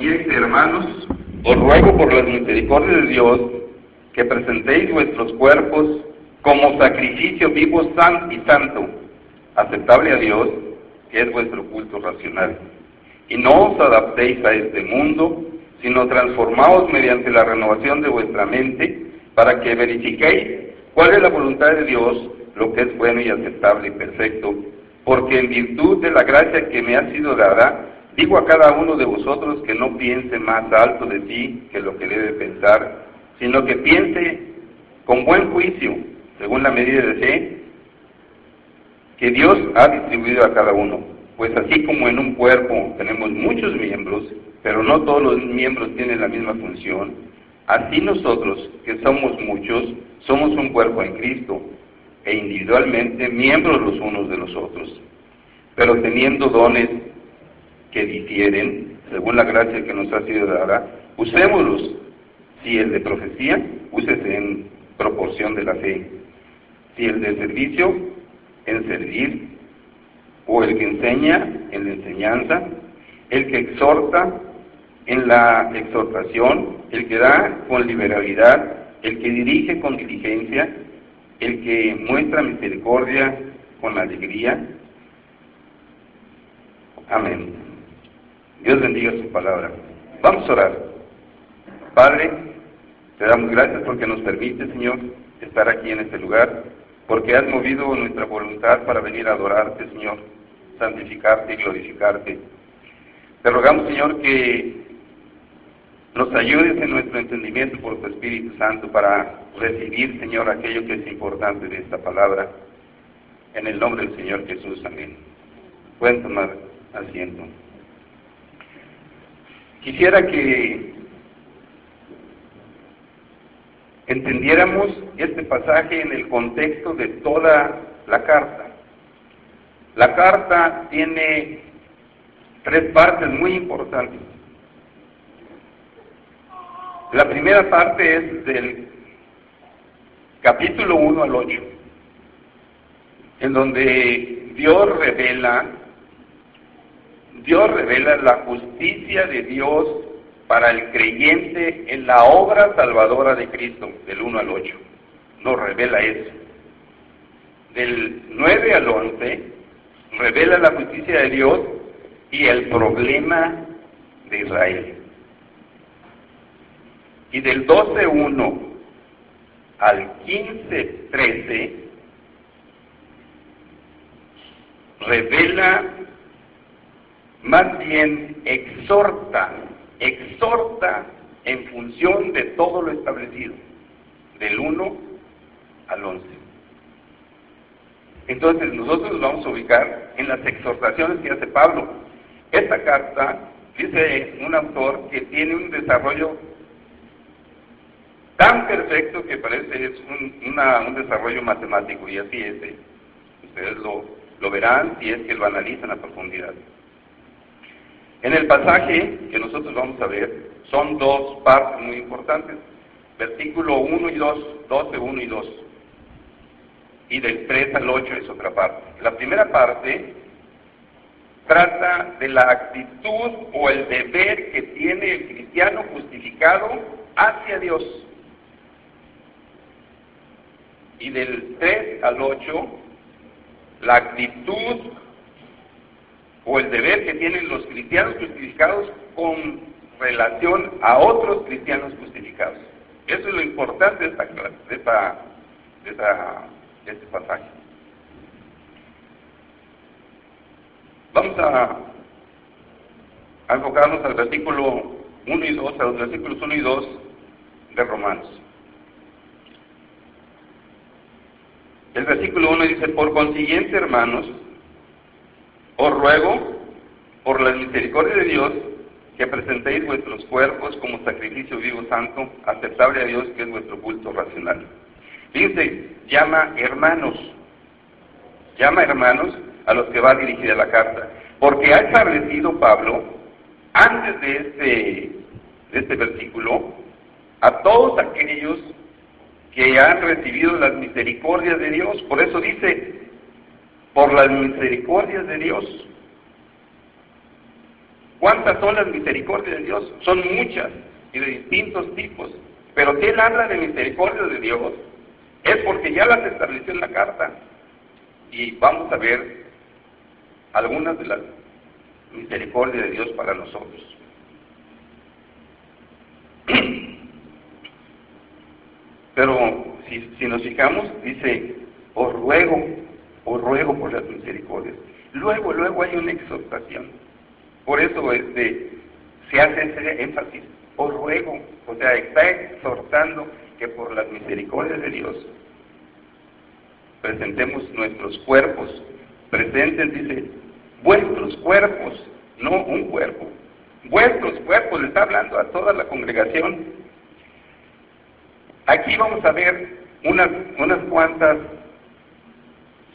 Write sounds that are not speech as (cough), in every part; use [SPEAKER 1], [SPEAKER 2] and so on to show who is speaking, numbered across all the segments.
[SPEAKER 1] Consiguiente, hermanos, os ruego por las misericordias de Dios que presentéis vuestros cuerpos como sacrificio vivo san y santo, aceptable a Dios, que es vuestro culto racional. Y no os adaptéis a este mundo, sino transformaos mediante la renovación de vuestra mente, para que verifiquéis cuál es la voluntad de Dios, lo que es bueno y aceptable y perfecto, porque en virtud de la gracia que me ha sido dada, digo a cada uno de vosotros que no piense más alto de sí que lo que debe pensar, sino que piense con buen juicio, según la medida de fe que Dios ha distribuido a cada uno. Pues así como en un cuerpo tenemos muchos miembros, pero no todos los miembros tienen la misma función, así nosotros, que somos muchos, somos un cuerpo en Cristo, e individualmente miembros los unos de los otros, pero teniendo dones que difieren, según la gracia que nos ha sido dada, usémoslos. Si el de profecía, úsese en proporción de la fe. Si el de servicio, en servir. O el que enseña, en la enseñanza. El que exhorta, en la exhortación. El que da con liberalidad. El que dirige con diligencia. El que muestra misericordia con alegría. Amén. Dios bendiga su palabra. Vamos a orar. Padre, te damos gracias porque nos permite, Señor, estar aquí en este lugar, porque has movido nuestra voluntad para venir a adorarte, Señor, santificarte y glorificarte. Te rogamos, Señor, que nos ayudes en nuestro entendimiento por tu Espíritu Santo para recibir, Señor, aquello que es importante de esta palabra. En el nombre del Señor Jesús, amén. Pueden tomar asiento. Quisiera que entendiéramos este pasaje en el contexto de toda la carta. La carta tiene tres partes muy importantes. La primera parte es del capítulo 1 al 8, en donde Dios revela Dios revela la justicia de Dios para el creyente en la obra salvadora de Cristo, del 1 al 8. Nos revela eso. Del 9 al 11, revela la justicia de Dios y el problema de Israel. Y del 12.1 al 15.13, revela más bien exhorta, exhorta en función de todo lo establecido, del 1 al 11. Entonces nosotros nos vamos a ubicar en las exhortaciones que hace Pablo. Esta carta, dice un autor, que tiene un desarrollo tan perfecto que parece es un, desarrollo matemático, y así es. ¿eh? Ustedes lo, lo verán si es que lo analizan a profundidad. En el pasaje que nosotros vamos a ver son dos partes muy importantes, versículo 1 y 2, 12, 1 y 2. Y del 3 al 8 es otra parte. La primera parte trata de la actitud o el deber que tiene el cristiano justificado hacia Dios. Y del 3 al 8, la actitud o el deber que tienen los cristianos justificados con relación a otros cristianos justificados. Eso es lo importante de, esta, de, esta, de, esta, de este pasaje. Vamos a, a enfocarnos al versículo 1 y 2, a los versículos 1 y 2 de Romanos. El versículo 1 dice, por consiguiente, hermanos, os ruego, por la misericordia de Dios, que presentéis vuestros cuerpos como sacrificio vivo santo, aceptable a Dios, que es vuestro culto racional. Fíjense, llama hermanos, llama hermanos a los que va dirigida la carta, porque ha establecido Pablo, antes de este, de este versículo, a todos aquellos que han recibido las misericordias de Dios. Por eso dice, por las misericordias de Dios. ¿Cuántas son las misericordias de Dios? Son muchas y de distintos tipos. Pero si él habla de misericordia de Dios, es porque ya las estableció en la carta. Y vamos a ver algunas de las misericordias de Dios para nosotros. (clears throat) Pero si, si nos fijamos, dice, os ruego, os ruego por las misericordias. Luego, luego hay una exhortación. Por eso este, se hace ese énfasis, os ruego, o sea, está exhortando que por las misericordias de Dios presentemos nuestros cuerpos, presenten, dice, vuestros cuerpos, no un cuerpo, vuestros cuerpos, le está hablando a toda la congregación. Aquí vamos a ver unas, unas cuantas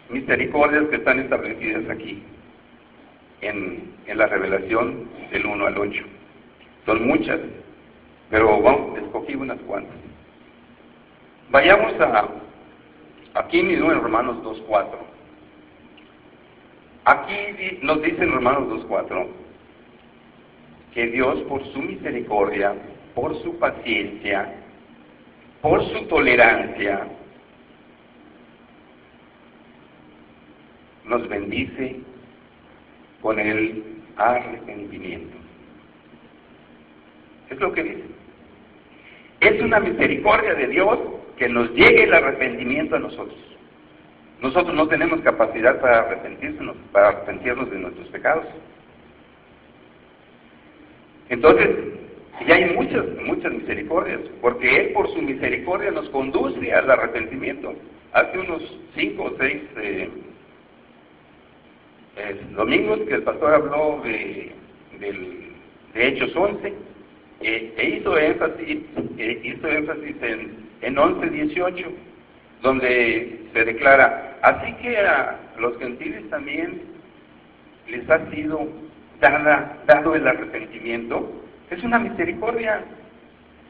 [SPEAKER 1] misericordias que están establecidas aquí, en, la revelación del 1 al 8. Son muchas, pero vamos, escogí unas cuantas. Vayamos a, aquí mismo en Romanos 2.4. Aquí nos dice en Romanos 2.4 que Dios por su misericordia, por su paciencia, por su tolerancia, nos bendice con el arrepentimiento. Es lo que dice. Es una misericordia de Dios que nos llegue el arrepentimiento a nosotros. Nosotros no tenemos capacidad para arrepentirnos, para arrepentirnos de nuestros pecados. Entonces, ya hay muchas, muchas misericordias, porque Él por su misericordia nos conduce al arrepentimiento. Hace unos cinco o seis eh, eh, domingos que el pastor habló de, de Hechos 11, eh, e hizo énfasis, eh, hizo énfasis en, en 11.18, donde se declara, así que a los gentiles también les ha sido dada, dado el arrepentimiento, es una misericordia,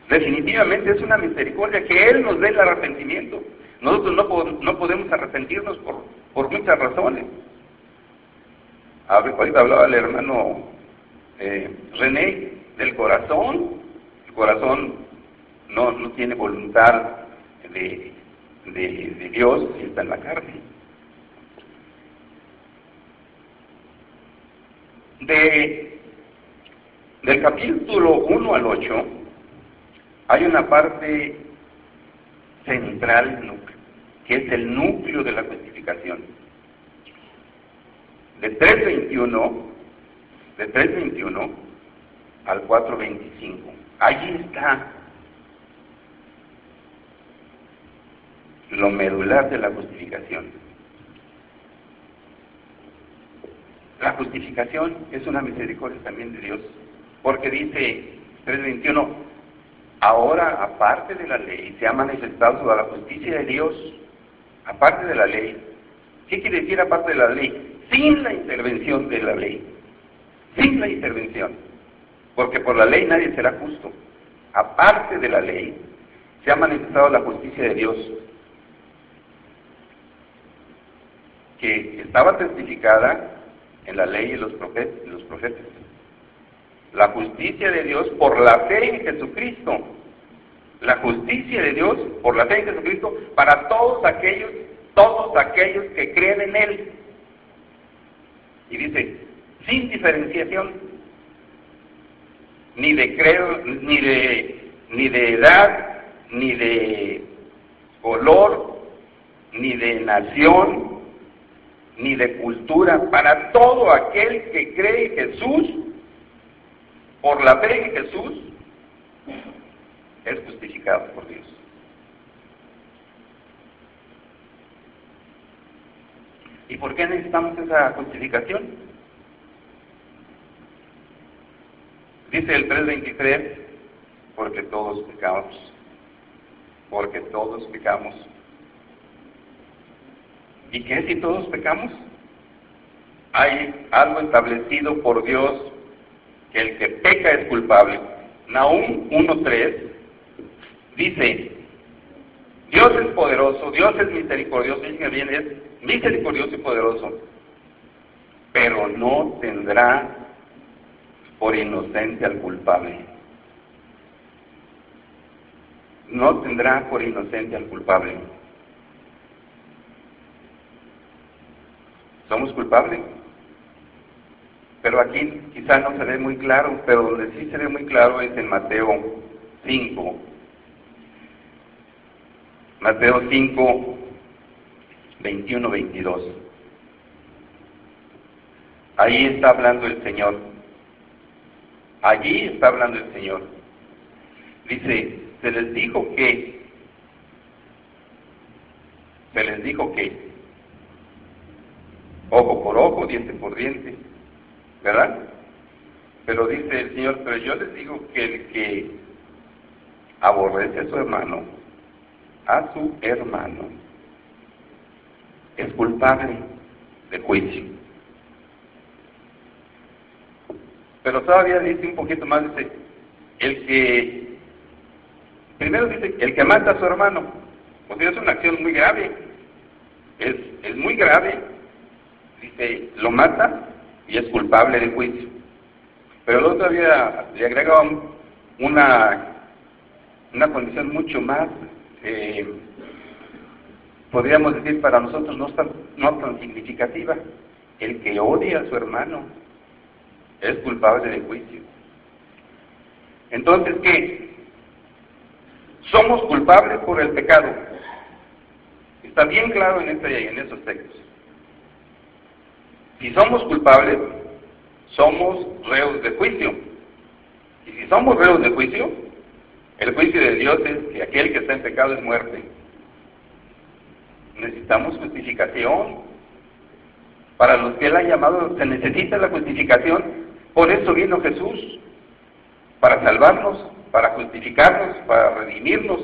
[SPEAKER 1] definitivamente es una misericordia que Él nos dé el arrepentimiento. Nosotros no, no podemos arrepentirnos por, por muchas razones. Ahorita hablaba el hermano eh, René del corazón. El corazón no, no tiene voluntad de, de, Dios si está en la carne. De, del capítulo 1 al 8 hay una parte central que es el núcleo de la justificación de 3.21, de 3.21 al 4.25. Allí está lo medular de la justificación. La justificación es una misericordia también de Dios, porque dice 3.21, ahora aparte de la ley se ha manifestado toda la justicia de Dios, aparte de la ley. ¿Qué quiere decir aparte de la ley? Sin la intervención de la ley, sin la intervención, porque por la ley nadie será justo. Aparte de la ley, se ha manifestado la justicia de Dios, que estaba testificada en la ley y los profetas. Los profetas. La justicia de Dios por la fe en Jesucristo. La justicia de Dios por la fe en Jesucristo para todos aquellos, todos aquellos que creen en Él. Y dice, sin diferenciación, ni de creo, ni de, ni de edad, ni de color, ni de nación, ni de cultura, para todo aquel que cree en Jesús, por la fe en Jesús, es justificado por Dios. ¿Y por qué necesitamos esa justificación? Dice el 3.23, porque todos pecamos, porque todos pecamos. ¿Y qué si todos pecamos? Hay algo establecido por Dios que el que peca es culpable. Nahum 1.3 dice, Dios es poderoso, Dios es misericordioso, y bien, es misericordioso y poderoso, pero no tendrá por inocente al culpable. No tendrá por inocente al culpable. Somos culpables. Pero aquí quizás no se ve muy claro, pero donde sí se ve muy claro es en Mateo 5. Mateo 5, 21, 22. Ahí está hablando el Señor. Allí está hablando el Señor. Dice, se les dijo que, se les dijo que, ojo por ojo, diente por diente, ¿verdad? Pero dice el Señor, pero yo les digo que el que aborrece a su hermano, a su hermano, es culpable de juicio. Pero todavía dice un poquito más, dice, el que, primero dice, el que mata a su hermano, porque es una acción muy grave, es, es muy grave, dice, lo mata y es culpable de juicio. Pero luego todavía le agrega una, una condición mucho más, eh, podríamos decir para nosotros no tan, no tan significativa, el que odia a su hermano es culpable de juicio. Entonces, ¿qué? Somos culpables por el pecado. Está bien claro en, este, en esos textos. Si somos culpables, somos reos de juicio. Y si somos reos de juicio, el juicio de Dios es que aquel que está en pecado es muerte. Necesitamos justificación. Para los que Él ha llamado se necesita la justificación. Por eso vino Jesús, para salvarnos, para justificarnos, para redimirnos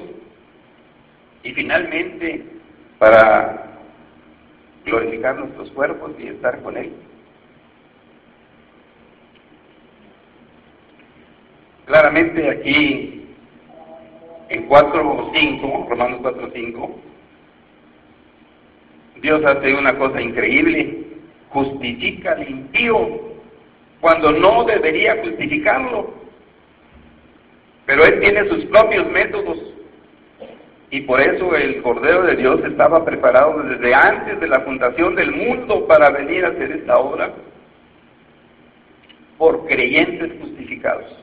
[SPEAKER 1] y finalmente para glorificar nuestros cuerpos y estar con Él. Claramente aquí en 4.5, Romanos 4.5, Dios hace una cosa increíble, justifica al impío cuando no debería justificarlo. Pero Él tiene sus propios métodos y por eso el Cordero de Dios estaba preparado desde antes de la fundación del mundo para venir a hacer esta obra por creyentes justificados.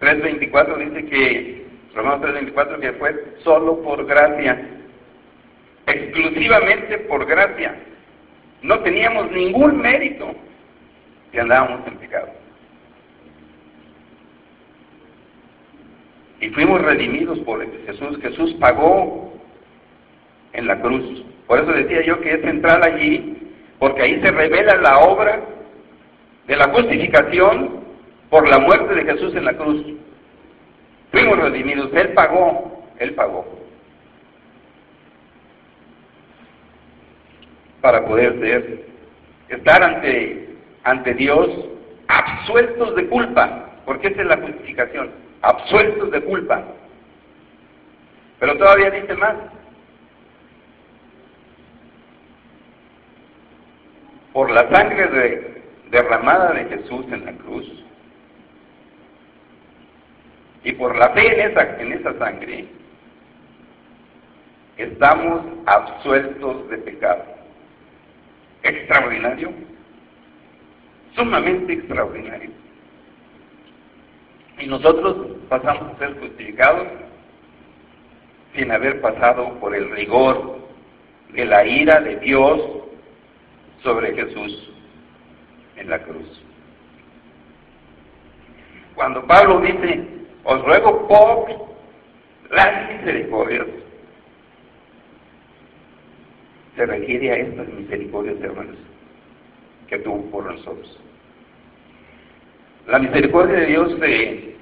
[SPEAKER 1] ...3.24 dice que... Romanos 3.24 que fue solo por gracia. Exclusivamente por gracia. No teníamos ningún mérito que andábamos en pecado. y fuimos redimidos por Jesús. Jesús pagó en la cruz. Por eso decía yo que es central allí, porque ahí se revela la obra de la justificación por la muerte de Jesús en la cruz. Fuimos redimidos, Él pagó, Él pagó. Para poder ser, estar ante, ante Dios absueltos de culpa, porque esa es la justificación absueltos de culpa. Pero todavía dice más. Por la sangre derramada de Jesús en la cruz y por la fe en esa, en esa sangre, estamos absueltos de pecado. Extraordinario, sumamente extraordinario. Y nosotros pasamos a ser justificados sin haber pasado por el rigor de la ira de Dios sobre Jesús en la cruz. Cuando Pablo dice, os ruego por las misericordias, se refiere a estas misericordias, hermanos. que tuvo por nosotros. La misericordia de Dios se,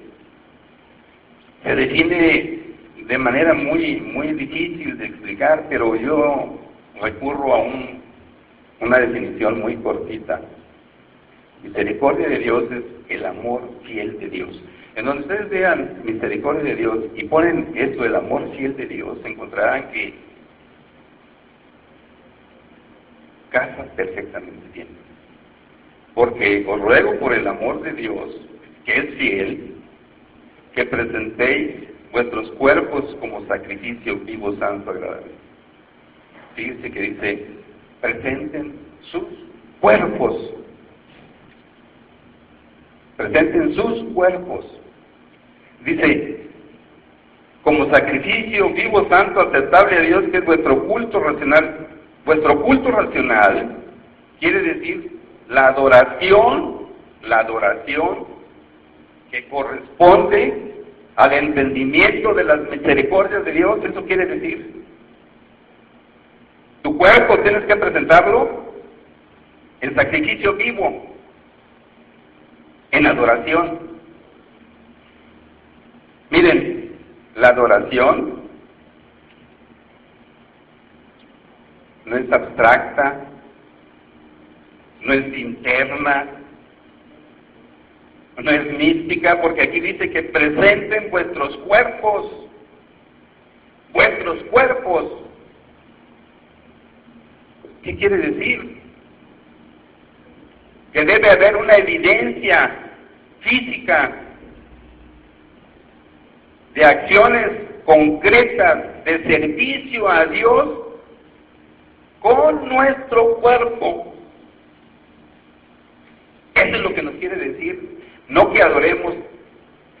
[SPEAKER 1] se define de manera muy, muy difícil de explicar, pero yo recurro a un, una definición muy cortita. Misericordia de Dios es el amor fiel de Dios. En donde ustedes vean misericordia de Dios y ponen esto, el amor fiel de Dios, encontrarán que casa perfectamente bien. Porque os ruego por el amor de Dios, que es fiel, que presentéis vuestros cuerpos como sacrificio vivo, santo, agradable. Fíjense que dice, presenten sus cuerpos. Presenten sus cuerpos. Dice, como sacrificio vivo, santo, aceptable a Dios, que es vuestro culto racional. Vuestro culto racional quiere decir la adoración, la adoración que corresponde al entendimiento de las misericordias de Dios, eso quiere decir. Tu cuerpo tienes que presentarlo en sacrificio vivo, en adoración. Miren, la adoración no es abstracta, no es interna, no es mística, porque aquí dice que presenten vuestros cuerpos, vuestros cuerpos. ¿Qué quiere decir? Que debe haber una evidencia física de acciones concretas de servicio a Dios con nuestro cuerpo. Eso es lo que nos quiere decir. No que adoremos,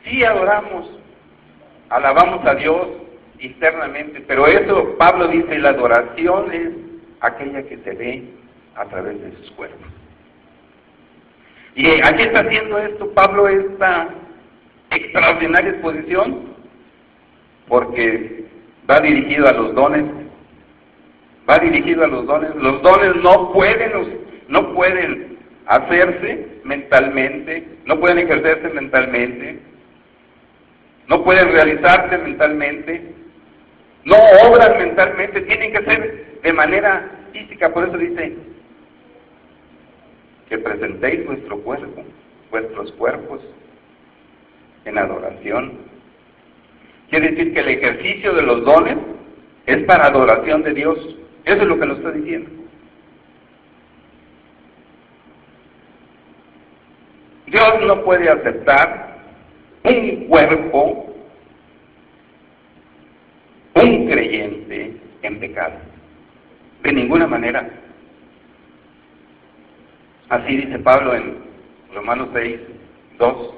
[SPEAKER 1] sí adoramos, alabamos a Dios externamente, pero eso Pablo dice, la adoración es aquella que se ve a través de sus cuerpos. Y aquí está haciendo esto Pablo esta extraordinaria exposición, porque va dirigido a los dones, va dirigido a los dones. Los dones no pueden, no pueden hacerse mentalmente, no pueden ejercerse mentalmente, no pueden realizarse mentalmente, no obran mentalmente, tienen que ser de manera física, por eso dice que presentéis vuestro cuerpo, vuestros cuerpos en adoración. Quiere decir que el ejercicio de los dones es para adoración de Dios. Eso es lo que nos está diciendo. Dios no puede aceptar un cuerpo, un creyente en pecado. De ninguna manera. Así dice Pablo en Romanos 6, 2,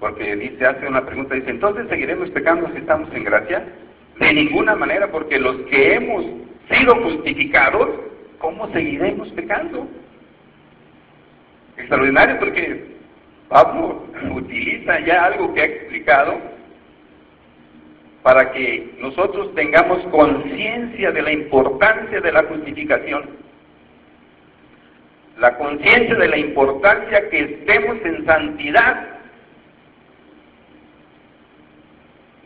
[SPEAKER 1] porque dice, hace una pregunta, dice, entonces seguiremos pecando si estamos en gracia. De ninguna manera, porque los que hemos sido justificados, ¿cómo seguiremos pecando? extraordinario porque Pablo utiliza ya algo que ha explicado para que nosotros tengamos conciencia de la importancia de la justificación, la conciencia de la importancia que estemos en santidad.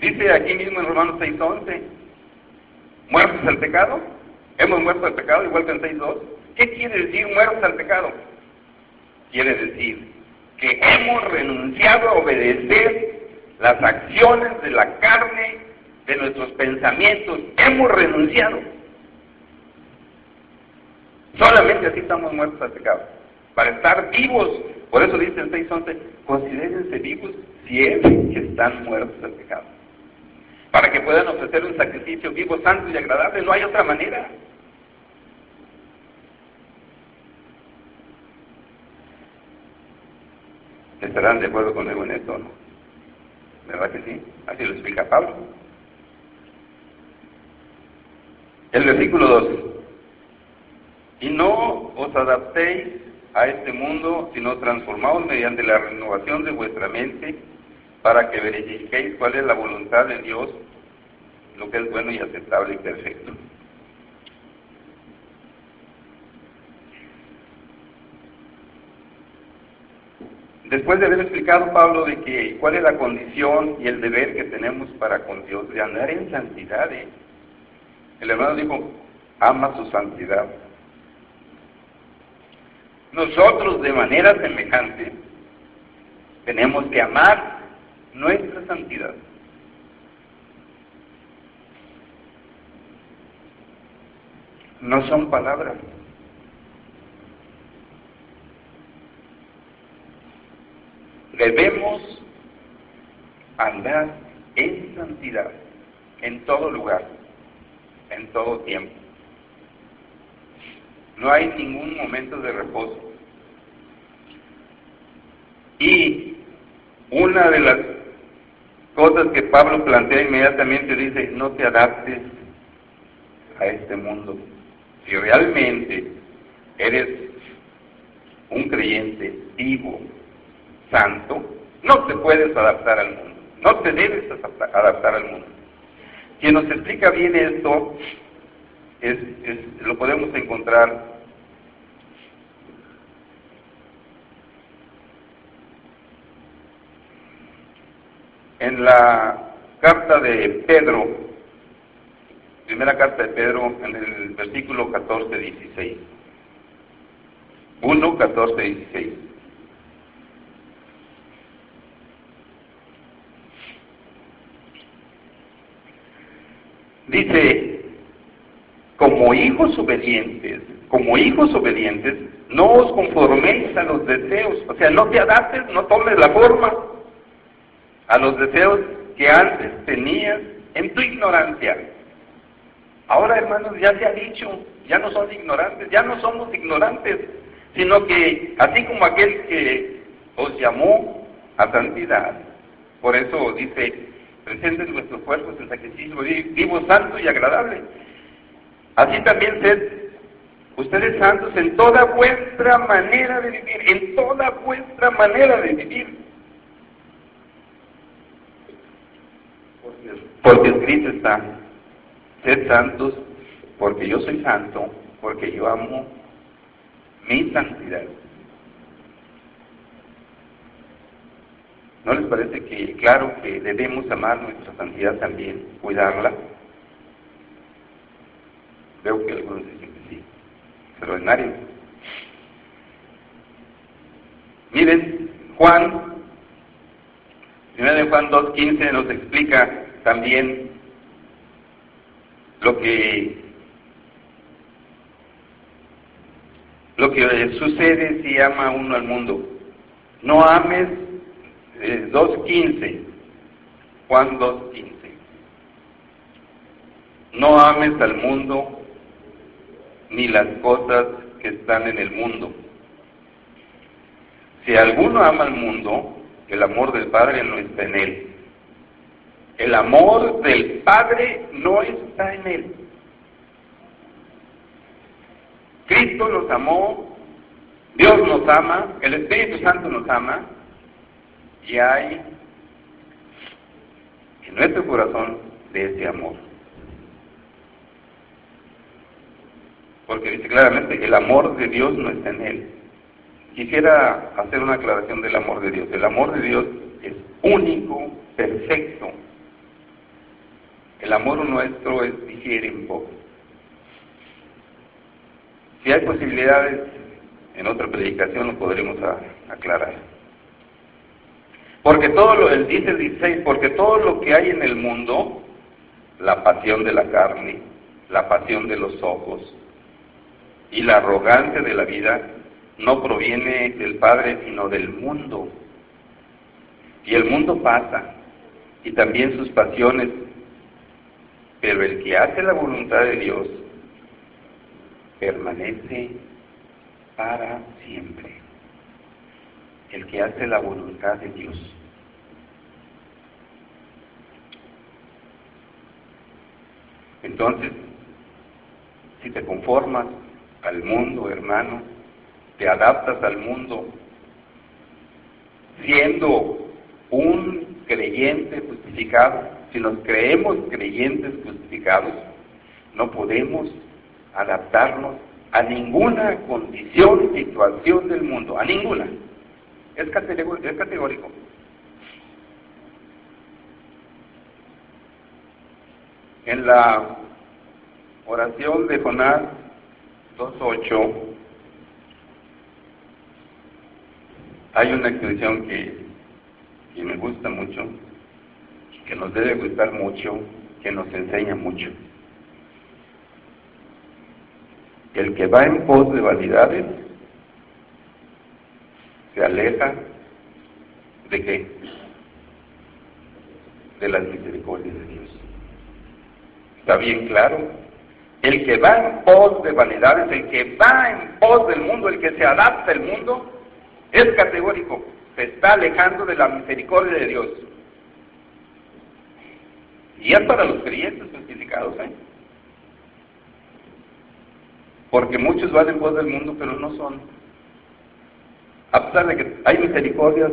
[SPEAKER 1] Dice aquí mismo en Romanos 6.11, muertos al pecado, hemos muerto al pecado igual que en 6.2. ¿Qué quiere decir muertos al pecado? Quiere decir que hemos renunciado a obedecer las acciones de la carne, de nuestros pensamientos. Hemos renunciado. Solamente así estamos muertos al pecado. Para estar vivos, por eso dice el 6.11, considérense vivos si es que están muertos al pecado. Para que puedan ofrecer un sacrificio vivo, santo y agradable, no hay otra manera. ¿Estarán de acuerdo conmigo en esto no? ¿Verdad que sí? Así lo explica Pablo. El versículo 2. Y no os adaptéis a este mundo, sino transformaos mediante la renovación de vuestra mente para que verifiquéis cuál es la voluntad de Dios, lo que es bueno y aceptable y perfecto. Después de haber explicado Pablo de que cuál es la condición y el deber que tenemos para con Dios de andar en santidad, ¿eh? el hermano dijo, ama su santidad. Nosotros de manera semejante tenemos que amar nuestra santidad. No son palabras. Debemos andar en santidad en todo lugar, en todo tiempo. No hay ningún momento de reposo. Y una de las cosas que Pablo plantea inmediatamente dice, no te adaptes a este mundo. Si realmente eres un creyente vivo, santo, no te puedes adaptar al mundo, no te debes adaptar al mundo. Quien nos explica bien esto es, lo podemos encontrar en la carta de Pedro, primera carta de Pedro, en el versículo 14, 16. 1, 14, 16. Dice, como hijos obedientes, como hijos obedientes, no os conforméis a los deseos, o sea, no te adaptes, no tomes la forma a los deseos que antes tenías en tu ignorancia. Ahora, hermanos, ya se ha dicho, ya no son ignorantes, ya no somos ignorantes, sino que así como aquel que os llamó a santidad, por eso dice, presenten nuestros cuerpos en sacrificio vivo, santo y agradable. Así también sed ustedes santos en toda vuestra manera de vivir, en toda vuestra manera de vivir. Porque escrito está, sed santos porque yo soy santo, porque yo amo mi santidad. ¿No les parece que, claro, que debemos amar nuestra santidad también, cuidarla? Veo que algunos dicen que sí. Extraordinario. Miren, Juan, primero de Juan 2.15 nos explica también lo que lo que sucede si ama uno al mundo. No ames 2.15, eh, Juan 2.15. No ames al mundo ni las cosas que están en el mundo. Si alguno ama al mundo, el amor del Padre no está en él. El amor del Padre no está en él. Cristo nos amó, Dios nos ama, el Espíritu Santo nos ama, y hay en nuestro corazón de ese amor. Porque dice claramente, el amor de Dios no está en él. Quisiera hacer una aclaración del amor de Dios. El amor de Dios es único, perfecto. El amor nuestro es, difiere un poco. Si hay posibilidades, en otra predicación lo podremos aclarar. Porque todo lo, él dice el 16, porque todo lo que hay en el mundo, la pasión de la carne, la pasión de los ojos y la arrogancia de la vida, no proviene del Padre, sino del mundo. Y el mundo pasa, y también sus pasiones, pero el que hace la voluntad de Dios permanece para siempre el que hace la voluntad de Dios. Entonces, si te conformas al mundo, hermano, te adaptas al mundo, siendo un creyente justificado, si nos creemos creyentes justificados, no podemos adaptarnos a ninguna condición, situación del mundo, a ninguna. Es categórico. En la oración de Jonás 2.8 hay una expresión que me gusta mucho, que nos debe gustar mucho, que nos enseña mucho. El que va en pos de vanidades se aleja de qué? De las misericordias de Dios. ¿Está bien claro? El que va en pos de vanidades, el que va en pos del mundo, el que se adapta al mundo, es categórico. Se está alejando de la misericordia de Dios. Y es para los creyentes justificados, ¿eh? Porque muchos van en pos del mundo, pero no son. A pesar de que hay misericordias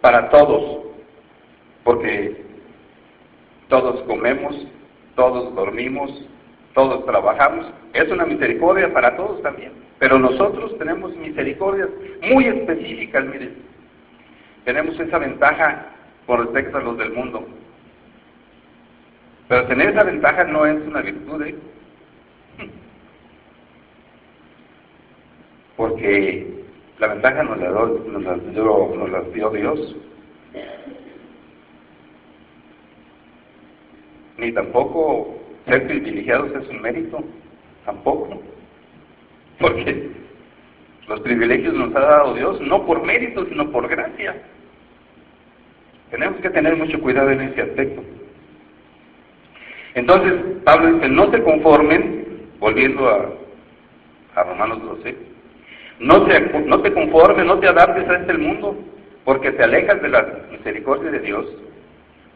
[SPEAKER 1] para todos, porque todos comemos, todos dormimos, todos trabajamos, es una misericordia para todos también. Pero nosotros tenemos misericordias muy específicas, miren. Tenemos esa ventaja con respecto a los del mundo. Pero tener esa ventaja no es una virtud, ¿eh? Porque la ventaja nos la, dio, nos la dio Dios. Ni tampoco ser privilegiados es un mérito, tampoco. Porque los privilegios nos ha dado Dios no por mérito, sino por gracia. Tenemos que tener mucho cuidado en ese aspecto. Entonces, Pablo dice, no se conformen, volviendo a, a Romanos 12, no te, no te conformes, no te adaptes a este mundo, porque te alejas de la misericordia de Dios,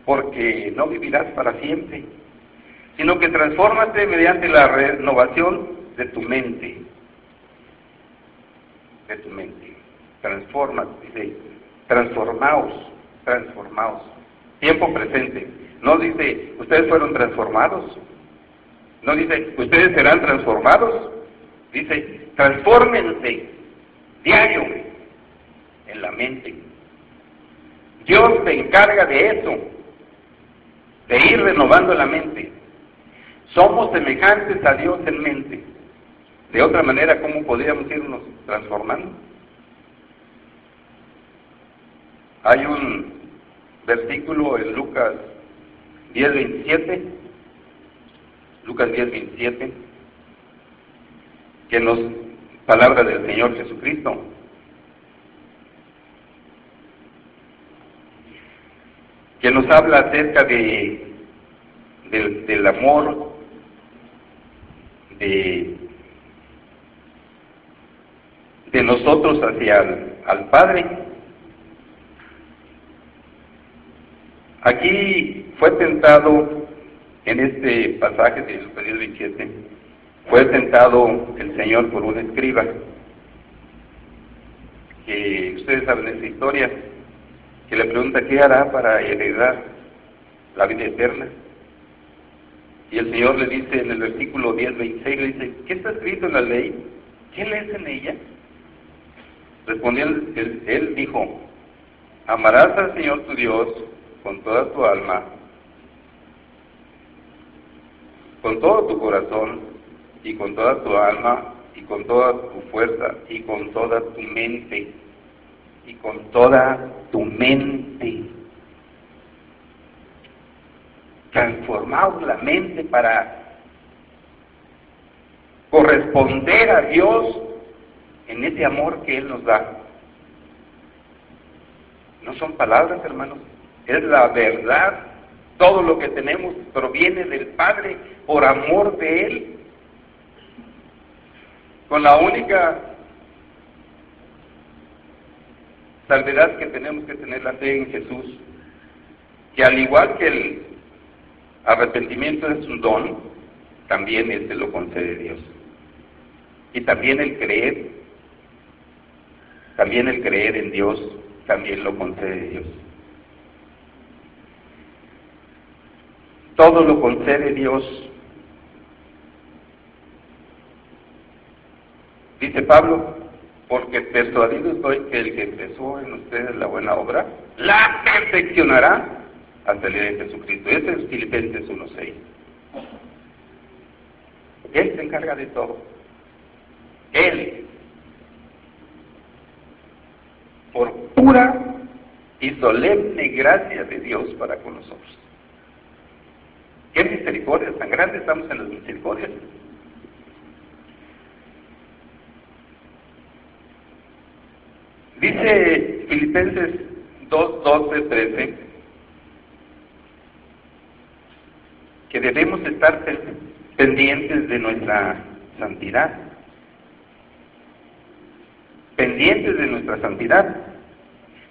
[SPEAKER 1] porque no vivirás para siempre, sino que transfórmate mediante la renovación de tu mente, de tu mente. Transforma, dice, transformaos, transformaos. Tiempo presente. No dice, ustedes fueron transformados. No dice, ustedes serán transformados. Dice, transfórmense diario en la mente. Dios se encarga de eso, de ir renovando la mente. Somos semejantes a Dios en mente. De otra manera, ¿cómo podríamos irnos transformando? Hay un versículo en Lucas 10, 27, Lucas 10, 27, que nos, palabra del Señor Jesucristo, que nos habla acerca de, del, del amor, de, de nosotros hacia el, al Padre. Aquí fue tentado, en este pasaje de 10, 27, fue tentado el Señor por un escriba, que ustedes saben esa historia, que le pregunta qué hará para heredar la vida eterna. Y el Señor le dice en el versículo 10, 26, le dice, ¿qué está escrito en la ley? ¿Qué lees en ella? Respondió él dijo, amarás al Señor tu Dios con toda tu alma, con todo tu corazón y con toda tu alma y con toda tu fuerza y con toda tu mente y con toda tu mente. Transformamos la mente para corresponder a Dios en ese amor que Él nos da. No son palabras, hermanos, es la verdad. Todo lo que tenemos proviene del Padre por amor de Él. Con la única salvedad que tenemos que tener la fe en Jesús, que al igual que el arrepentimiento es un don, también este lo concede Dios. Y también el creer, también el creer en Dios, también lo concede Dios. Todo lo concede Dios. Dice Pablo, porque persuadido estoy que el que empezó en ustedes la buena obra, la perfeccionará hasta el día de Jesucristo. Ese es Filipenses 1.6. Él se encarga de todo. Él, por pura y solemne gracia de Dios para con nosotros. ¿Qué misericordia tan grande estamos en las misericordias? Dice Filipenses 2, 12, 13 que debemos estar pendientes de nuestra santidad. Pendientes de nuestra santidad.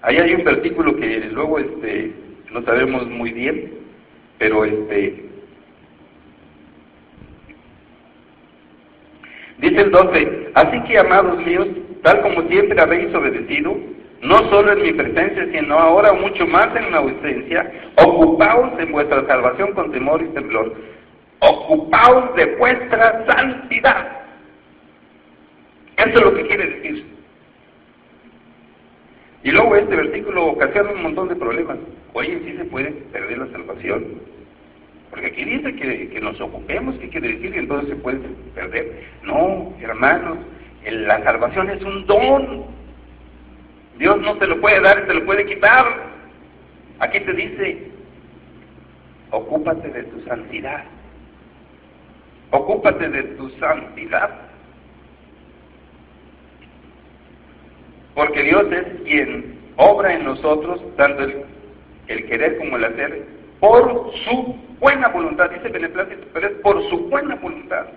[SPEAKER 1] Ahí hay un versículo que luego este no sabemos muy bien, pero este dice el 12, así que amados míos, tal como siempre habéis obedecido, no solo en mi presencia, sino ahora mucho más en mi ausencia, ocupaos en vuestra salvación con temor y temblor. Ocupaos de vuestra santidad. Eso es lo que quiere decir. Y luego este versículo ocasiona un montón de problemas. Oye, sí se puede perder la salvación. Porque aquí dice que, nos ocupemos, ¿qué quiere decir? Y entonces se puede perder. No, hermanos, la salvación es un don. Dios no te lo puede dar y te lo puede quitar. Aquí te dice, ocúpate de tu santidad. Ocúpate de tu santidad. Porque Dios es quien obra en nosotros, tanto el querer como el hacer, por su buena voluntad. Dice Beneplácito, por su buena voluntad.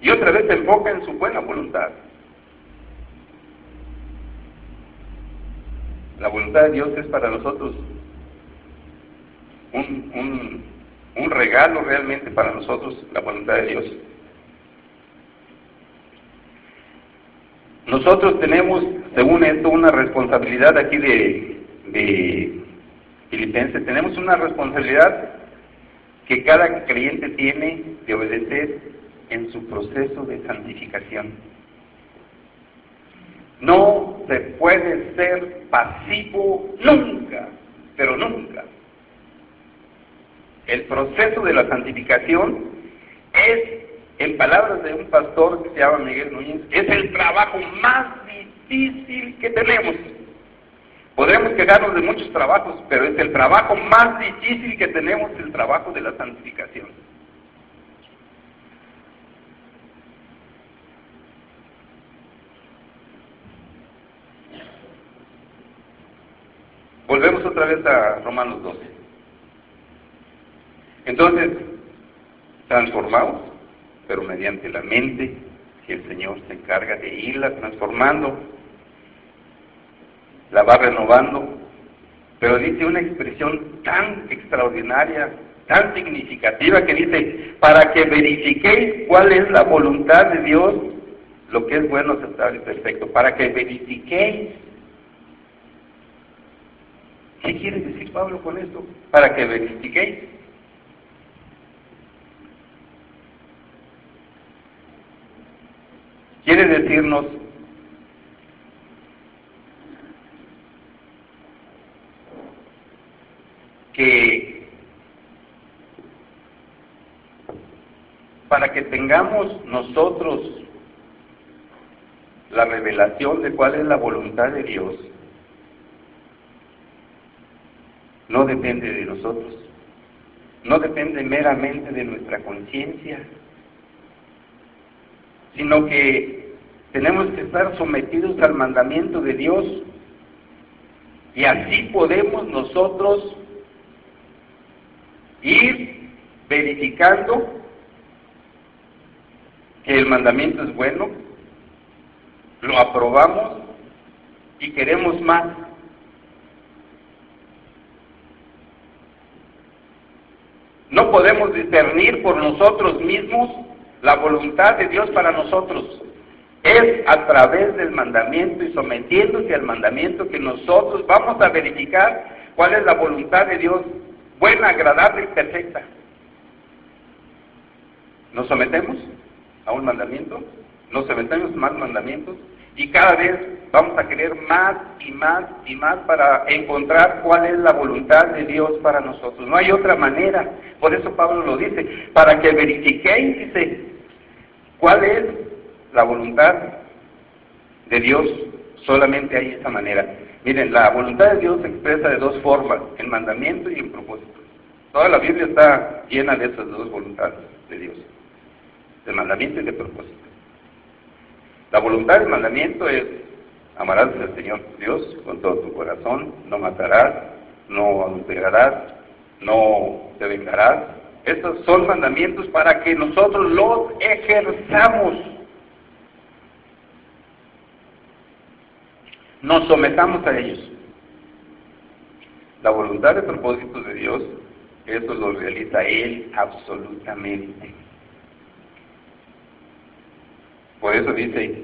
[SPEAKER 1] Y otra vez se enfoca en su buena voluntad. La voluntad de Dios es para nosotros un, un, regalo realmente para nosotros, la voluntad de Dios. Nosotros tenemos, según esto, una responsabilidad aquí de Filipenses, tenemos una responsabilidad que cada creyente tiene de obedecer en su proceso de santificación. No se puede ser pasivo nunca, pero nunca. El proceso de la santificación es, en palabras de un pastor que se llama Miguel Núñez, es el trabajo más difícil que tenemos. Podremos quejarnos de muchos trabajos, pero es el trabajo más difícil que tenemos, el trabajo de la santificación. Volvemos otra vez a Romanos 12. Entonces, transformados, pero mediante la mente, que el Señor se encarga de irla transformando, la va renovando, pero dice una expresión tan extraordinaria, tan significativa, que dice, para que verifiquéis cuál es la voluntad de Dios, lo que es bueno, aceptable y perfecto, para que verifiquéis ¿Qué quiere decir Pablo con esto? Para que verifiquéis. Quiere decirnos que para que tengamos nosotros la revelación de cuál es la voluntad de Dios, no depende de nosotros, no depende meramente de nuestra conciencia, sino que tenemos que estar sometidos al mandamiento de Dios y así podemos nosotros ir verificando que el mandamiento es bueno, lo aprobamos y queremos más. No podemos discernir por nosotros mismos la voluntad de Dios para nosotros. Es a través del mandamiento y sometiéndose al mandamiento que nosotros vamos a verificar cuál es la voluntad de Dios, buena, agradable y perfecta. ¿Nos sometemos a un mandamiento? ¿Nos sometemos a más mandamientos? Y cada vez vamos a querer más y más y más para encontrar cuál es la voluntad de Dios para nosotros. No hay otra manera. Por eso Pablo lo dice, para que verifiquéis, dice, cuál es la voluntad de Dios. Solamente hay esa manera. Miren, la voluntad de Dios se expresa de dos formas, en mandamiento y en propósito. Toda la Biblia está llena de esas dos voluntades de Dios, de mandamiento y de propósito. La voluntad del mandamiento es amarás al Señor Dios con todo tu corazón, no matarás, no adulterarás, no te vengarás. Estos son mandamientos para que nosotros los ejerzamos. Nos sometamos a ellos. La voluntad de propósito de Dios, eso lo realiza Él absolutamente. Por eso dice,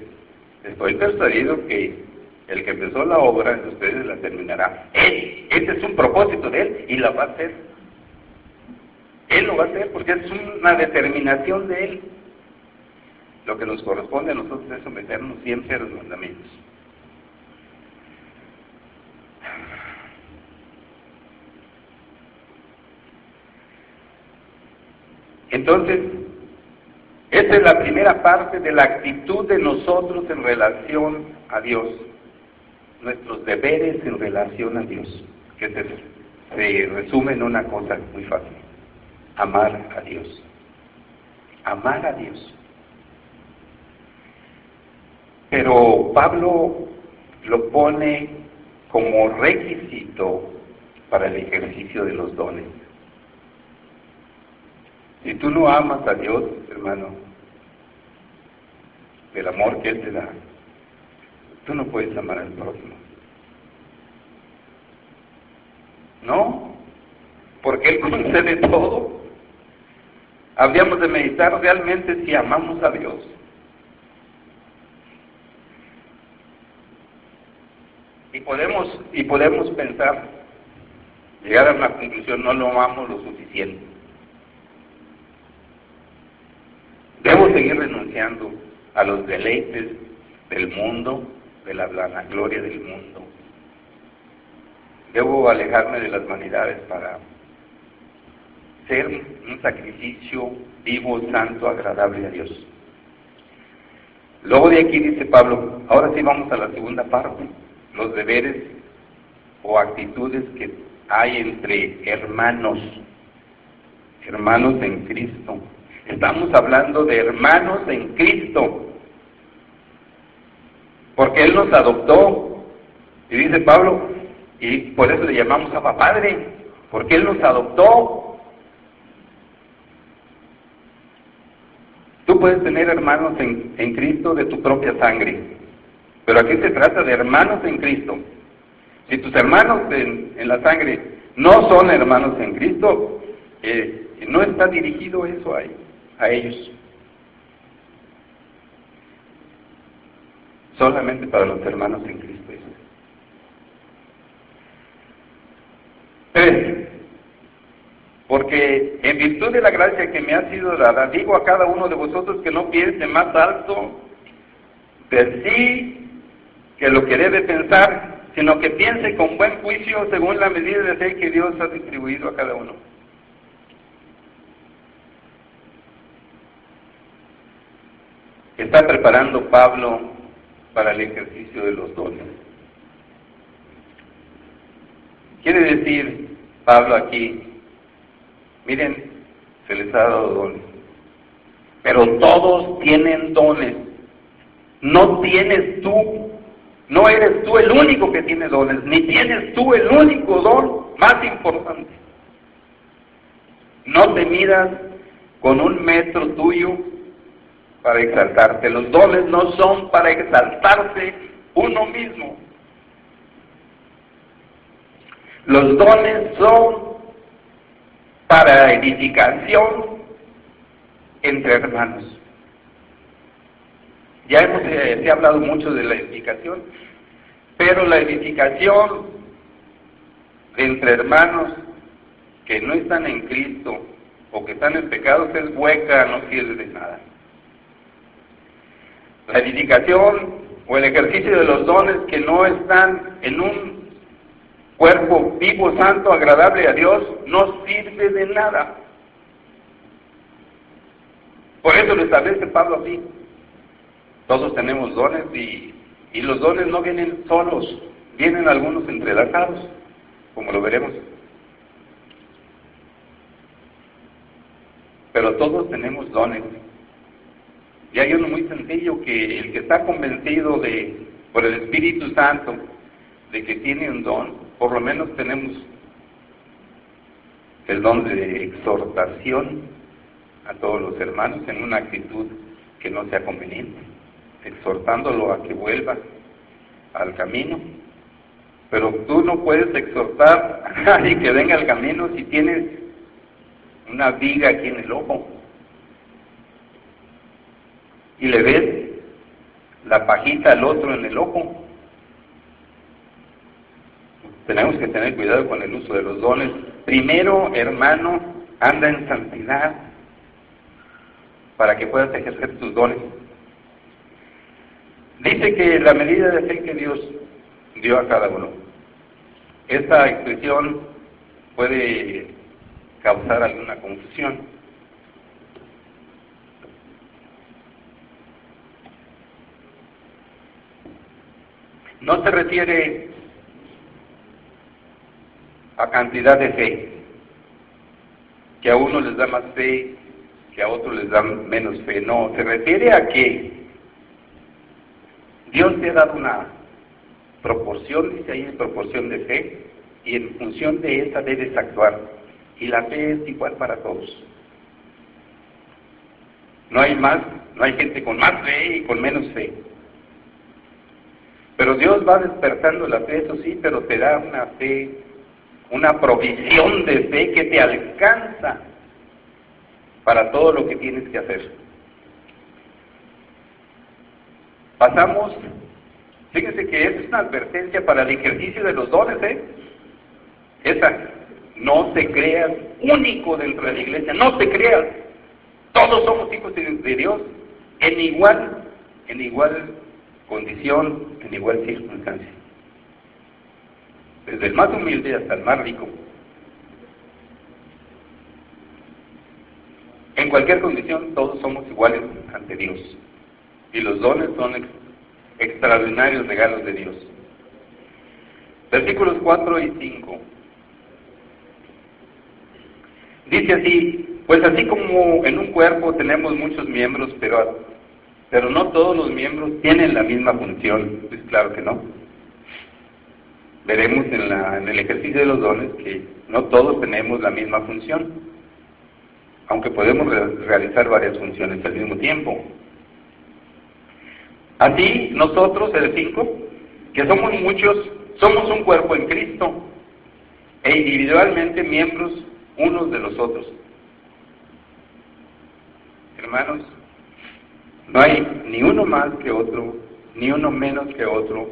[SPEAKER 1] estoy persuadido que el que empezó la obra de ustedes la terminará. Él, ese es un propósito de Él y la va a hacer. Él lo va a hacer porque es una determinación de Él. Lo que nos corresponde a nosotros es someternos siempre a los mandamientos. Entonces, esa es la primera parte de la actitud de nosotros en relación a Dios, nuestros deberes en relación a Dios, que se, se resume en una cosa muy fácil, amar a Dios. Amar a Dios. Pero Pablo lo pone como requisito para el ejercicio de los dones. Si tú no amas a Dios, hermano, del amor que Él te da, tú no puedes amar al prójimo. No, porque Él (laughs) concede todo. Habríamos de meditar realmente si amamos a Dios. Y podemos, y podemos pensar, llegar a una conclusión, no lo amamos lo suficiente. Seguir renunciando a los deleites del mundo, de la gloria del mundo. Debo alejarme de las vanidades para ser un sacrificio vivo, santo, agradable a Dios. Luego de aquí dice Pablo, ahora sí vamos a la segunda parte, los deberes o actitudes que hay entre hermanos, hermanos en Cristo. Estamos hablando de hermanos en Cristo. Porque Él nos adoptó. Y dice Pablo, y por eso le llamamos a Padre, porque Él nos adoptó. Tú puedes tener hermanos en, en Cristo de tu propia sangre, pero aquí se trata de hermanos en Cristo. Si tus hermanos en, en la sangre no son hermanos en Cristo, eh, no está dirigido eso ahí a ellos. Solamente para los hermanos en Cristo. Tres, porque en virtud de la gracia que me ha sido dada, digo a cada uno de vosotros que no piense más alto de sí que lo que debe pensar, sino que piense con buen juicio según la medida de fe que Dios ha distribuido a cada uno. Está preparando Pablo para el ejercicio de los dones. Quiere decir Pablo aquí, miren, se les ha dado dones, pero todos tienen dones. No tienes tú, no eres tú el único que tiene dones, ni tienes tú el único don más importante. No te miras con un metro tuyo para exaltarte. Los dones no son para exaltarse uno mismo. Los dones son para edificación entre hermanos. Ya hemos eh, hablado mucho de la edificación, pero la edificación entre hermanos que no están en Cristo o que están en pecados es hueca, no sirve de nada. La edificación o el ejercicio de los dones que no están en un cuerpo vivo, santo, agradable a Dios, no sirve de nada. Por eso lo establece Pablo así. Todos tenemos dones y, y los dones no vienen solos, vienen algunos entrelazados, como lo veremos. Pero todos tenemos dones. Y hay uno muy sencillo que el que está convencido de por el Espíritu Santo de que tiene un don, por lo menos tenemos el don de exhortación a todos los hermanos en una actitud que no sea conveniente, exhortándolo a que vuelva al camino. Pero tú no puedes exhortar (laughs) a nadie que venga al camino si tienes una viga aquí en el ojo y le ves la pajita al otro en el ojo. Tenemos que tener cuidado con el uso de los dones. Primero, hermano, anda en santidad para que puedas ejercer tus dones. Dice que la medida de fe que Dios dio a cada uno. Esta expresión puede causar alguna confusión. No se refiere a cantidad de fe, que a uno les da más fe, que a otros les da menos fe. No, se refiere a que Dios te ha dado una proporción, dice ahí, proporción de fe, y en función de esa debes actuar. Y la fe es igual para todos. No hay más, no hay gente con más fe y con menos fe. Pero Dios va despertando la fe, eso sí, pero te da una fe, una provisión de fe que te alcanza para todo lo que tienes que hacer. Pasamos, fíjense que es una advertencia para el ejercicio de los dones, ¿eh? Esa, no te creas único dentro de la iglesia, no te creas. Todos somos hijos de Dios en igual, en igual condición, en igual circunstancia. Desde el más humilde hasta el más rico. En cualquier condición, todos somos iguales ante Dios. Y los dones son ex extraordinarios regalos de Dios. Versículos 4 y 5. Dice así, pues así como en un cuerpo tenemos muchos miembros, pero pero no todos los miembros tienen la misma función, pues claro que no. Veremos en, el ejercicio de los dones que no todos tenemos la misma función, aunque podemos re realizar varias funciones al mismo tiempo. Así nosotros, el 5, que somos muchos, somos un cuerpo en Cristo e individualmente miembros unos de los otros. Hermanos, no hay ni uno más que otro, ni uno menos que otro.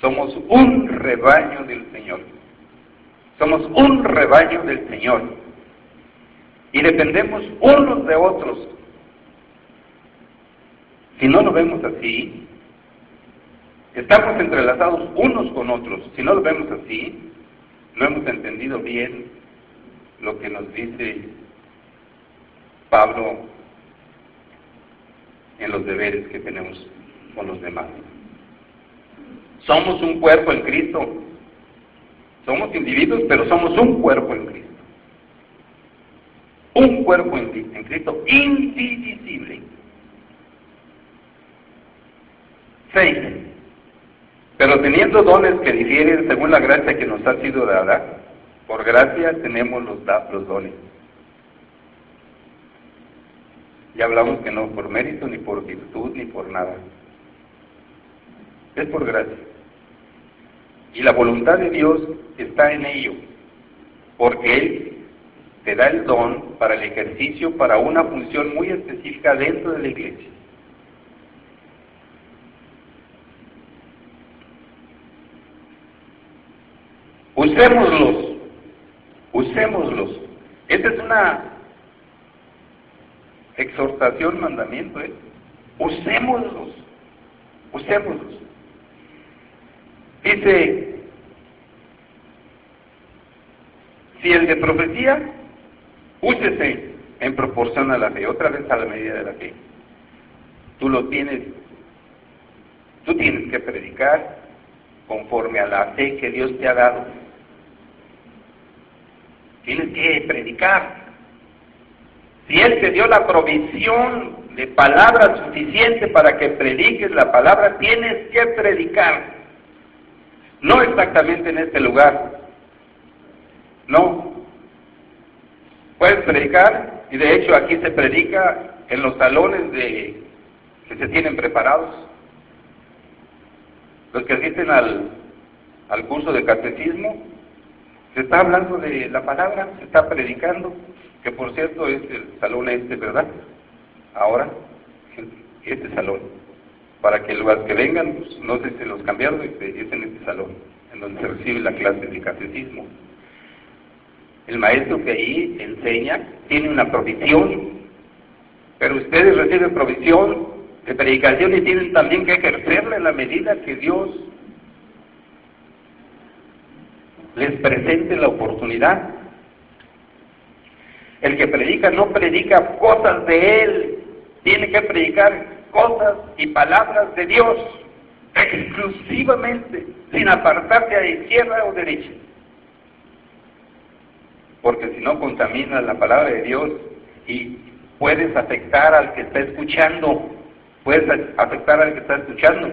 [SPEAKER 1] Somos un rebaño del Señor. Somos un rebaño del Señor. Y dependemos unos de otros. Si no lo vemos así, estamos entrelazados unos con otros. Si no lo vemos así, no hemos entendido bien lo que nos dice Pablo en los deberes que tenemos con los demás. Somos un cuerpo en Cristo. Somos individuos, pero somos un cuerpo en Cristo. Un cuerpo en, Cristo indivisible. Seis. Pero teniendo dones que difieren según la gracia que nos ha sido dada, por gracia tenemos los, los dones. Ya hablamos que no por mérito, ni por virtud, ni por nada. Es por gracia. Y la voluntad de Dios está en ello, porque Él te da el don para el ejercicio, para una función muy específica dentro de la iglesia. Usémoslos, usémoslos. Esta es una exhortación, mandamiento, ¿eh? usémoslos. usémoslos. Dice, si el de profecía, úsese en proporción a la fe, otra vez a la medida de la fe. Tú lo tienes, tú tienes que predicar conforme a la fe que Dios te ha dado. Tienes que predicar. Si Él te dio la provisión de palabra suficiente para que prediques la palabra, tienes que predicar. No exactamente en este lugar. No. Puedes predicar, y de hecho aquí se predica en los salones de, que se tienen preparados. Los que asisten al, al curso de catecismo, se está hablando de la palabra, se está predicando, que por cierto es el salón este, ¿verdad? Ahora, este salón. Para que los que vengan, pues, no sé si los cambiaron, este, es en este salón, en donde se recibe la clase de catecismo. El maestro que ahí enseña tiene una provisión, pero ustedes reciben provisión de predicación y tienen también que ejercerla en la medida que Dios les presente la oportunidad. El que predica no predica cosas de Él, tiene que predicar cosas y palabras de Dios exclusivamente, sin apartarse a izquierda o derecha. Porque si no contaminas la palabra de Dios y puedes afectar al que está escuchando, puedes afectar al que está escuchando.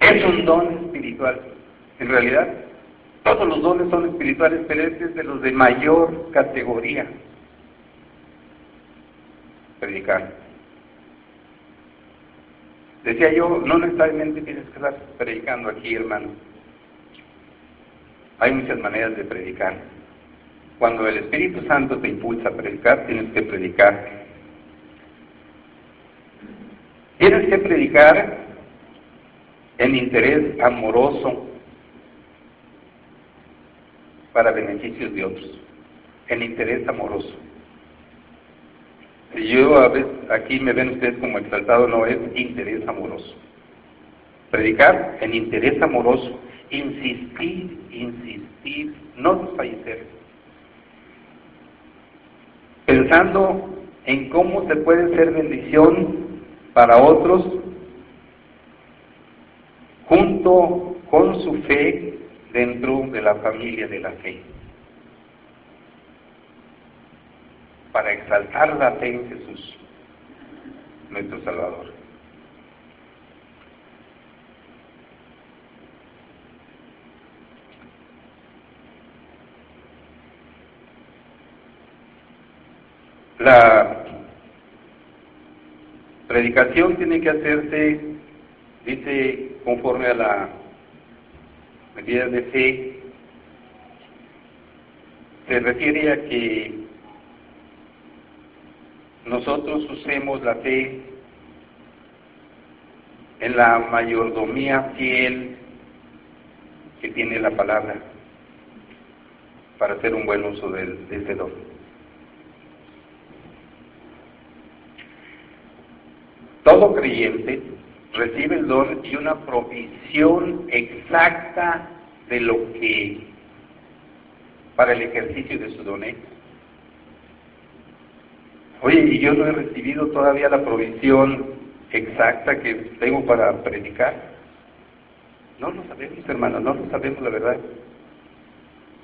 [SPEAKER 1] Es un don espiritual. En realidad, todos los dones son espirituales, pero este es de los de mayor categoría. Predicar. Decía yo, no necesariamente tienes que estar predicando aquí, hermano. Hay muchas maneras de predicar. Cuando el Espíritu Santo te impulsa a predicar, tienes que predicar. Tienes que predicar en interés amoroso para beneficios de otros, en interés amoroso. Yo a veces aquí me ven ustedes como exaltado, no es interés amoroso. Predicar en interés amoroso, insistir, insistir, no desfallecer. Pensando en cómo se puede ser bendición para otros junto con su fe dentro de la familia de la fe. Para exaltar la fe en Jesús, nuestro Salvador. La predicación tiene que hacerse, dice, conforme a la medida de fe, se refiere a que nosotros usemos la fe en la mayordomía fiel que tiene la palabra para hacer un buen uso de, de ese don. Todo creyente recibe el don y una provisión exacta de lo que para el ejercicio de su don Oye, y yo no he recibido todavía la provisión exacta que tengo para predicar. No lo sabemos, hermano, no lo sabemos la verdad.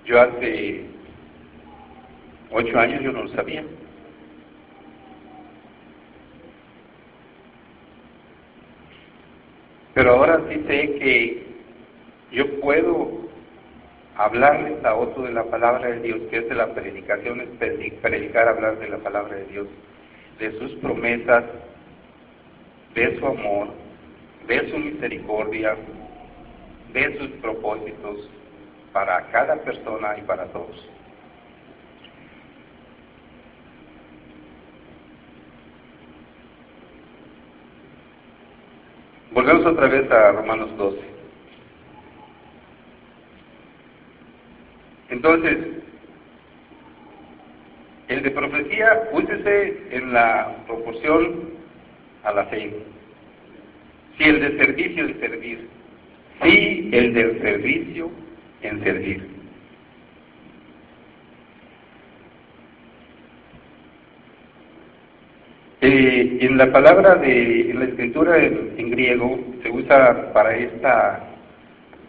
[SPEAKER 1] Yo hace ocho años yo no lo sabía. Pero ahora sí sé que yo puedo hablarles a otro de la palabra de Dios, que es de la predicación, es predicar, hablar de la palabra de Dios, de sus promesas, de su amor, de su misericordia, de sus propósitos para cada persona y para todos. Volvemos otra vez a Romanos 12. Entonces, El de profecía, úsese en la proporción a la fe. Si el de servicio, en servir. Si el del servicio, en servir. En la palabra de, en la escritura en, griego se usa para esta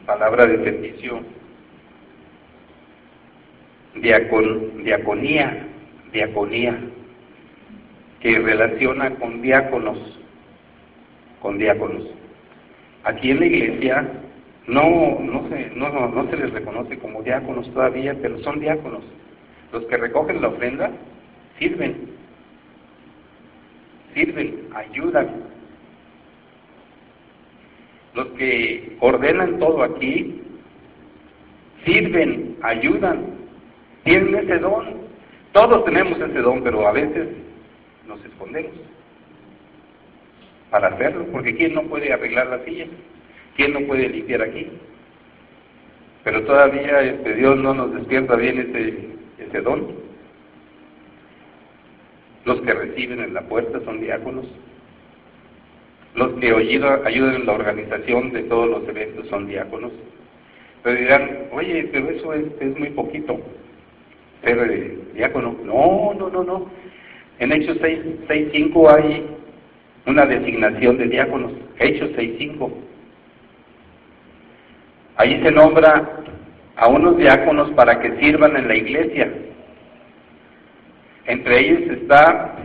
[SPEAKER 1] palabra de servicio diacon, diaconía, diaconía, que relaciona con diáconos, con diáconos. Aquí en la iglesia no, no, se, no, no se les reconoce como diáconos todavía, pero son diáconos. Los que recogen la ofrenda sirven, sirven, ayudan. Los que ordenan todo aquí sirven, ayudan, tienen ese don. Todos tenemos ese don, pero a veces nos escondemos para hacerlo, porque ¿quién no puede arreglar la silla? ¿Quién no puede limpiar aquí? Pero todavía este, Dios no nos despierta bien ese, ese don. Los que reciben en la puerta son diáconos. Los que ayudan en la organización de todos los eventos son diáconos. Pero dirán, oye, pero eso es, muy poquito ser diácono. No, no, no, no. En Hechos 6.5 hay una designación de diáconos. Hechos 6.5. Ahí se nombra a unos diáconos para que sirvan en la iglesia. Entre ellos está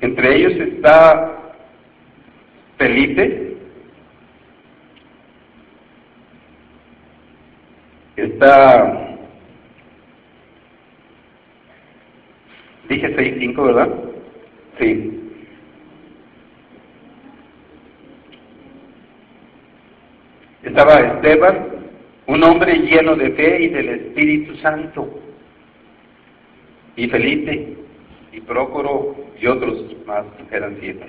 [SPEAKER 1] entre ellos está Felipe, está, dije 6.5, ¿verdad? Sí. Estaba Esteban, un hombre lleno de fe y del Espíritu Santo, y Felipe, y Prócoro, y otros más, eran siete.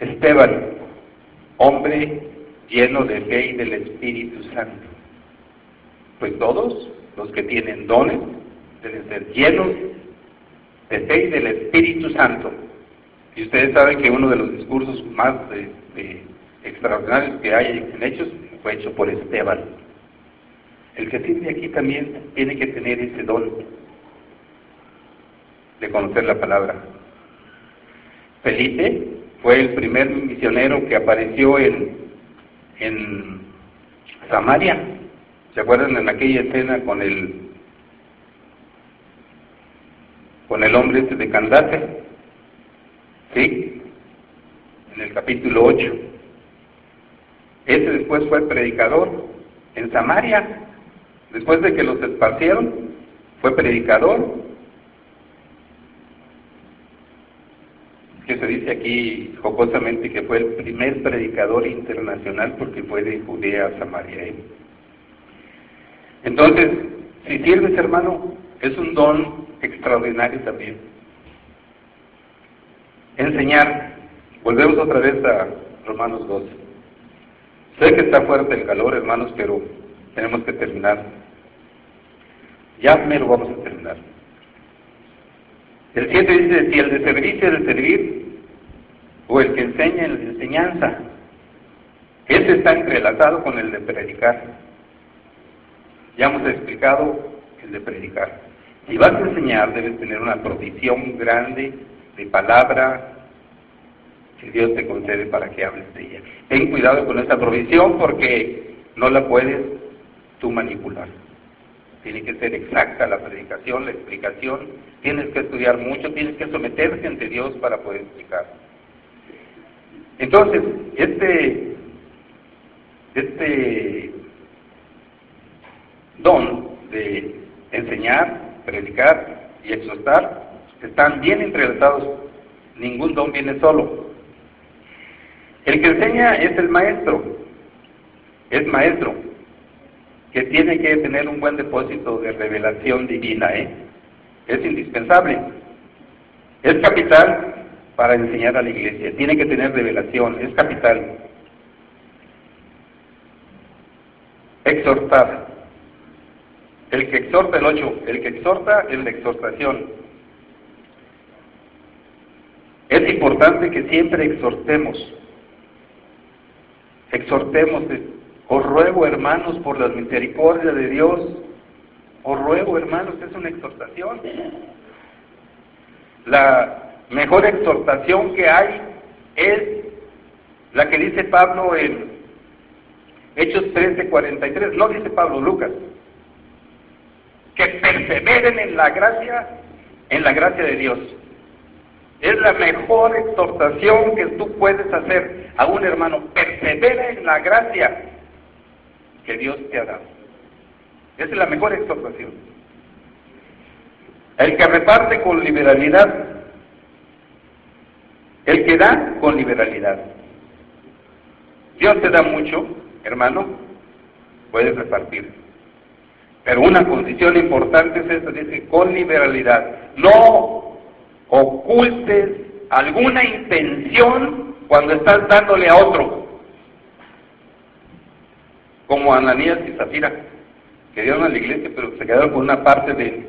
[SPEAKER 1] Esteban, hombre lleno de fe y del Espíritu Santo. Pues todos los que tienen dones deben ser llenos de fe y del Espíritu Santo. Y ustedes saben que uno de los discursos más extraordinarios que hay en Hechos fue hecho por Esteban. El que sirve aquí también tiene que tener ese don de conocer la palabra. Felipe fue el primer misionero que apareció en en Samaria. ¿Se acuerdan en aquella escena con el con el hombre este de Candate? ¿Sí? En el capítulo 8. Ese después fue predicador en Samaria. Después de que los esparcieron, fue predicador que se dice aquí jocosamente que fue el primer predicador internacional porque fue de Judea a Samaria. ¿eh? Entonces, si sirves hermano, es un don extraordinario también. Enseñar, volvemos otra vez a Romanos 12. Sé que está fuerte el calor, hermanos, pero tenemos que terminar. Ya primero vamos a terminar. El 7 dice, si el de servicio es de servir, o el que enseña en la enseñanza, ese está entrelazado con el de predicar. Ya hemos explicado el de predicar. Si vas a enseñar, debes tener una provisión grande de palabra que Dios te concede para que hables de ella. Ten cuidado con esa provisión porque no la puedes tú manipular. Tiene que ser exacta la predicación, la explicación. Tienes que estudiar mucho, tienes que someterte ante Dios para poder explicar. Entonces, este, este don de enseñar, predicar y exhortar están bien entrelazados. Ningún don viene solo. El que enseña es el maestro, es maestro, que tiene que tener un buen depósito de revelación divina, ¿eh? Es indispensable. Es capital para enseñar a la iglesia. Tiene que tener revelación, es capital. Exhortar. El que exhorta el ocho, el que exhorta en la exhortación. Es importante que siempre exhortemos. Exhortemos. Os ruego, hermanos, por la misericordia de Dios. Os ruego, hermanos, es una exhortación. La mejor exhortación que hay es la que dice Pablo en Hechos 13, 43. No dice Pablo, Lucas. Que perseveren en la gracia, en la gracia de Dios. Es la mejor exhortación que tú puedes hacer a un hermano. Persevera en la gracia que Dios te ha dado. Esa es la mejor exhortación. El que reparte con liberalidad, el que da con liberalidad. Dios te da mucho, hermano, puedes repartir. Pero una condición importante es esta, dice, con liberalidad. No ocultes alguna intención cuando estás dándole a otro. Como Ananías y Zafira, que dieron a la iglesia, pero se quedaron con una parte de,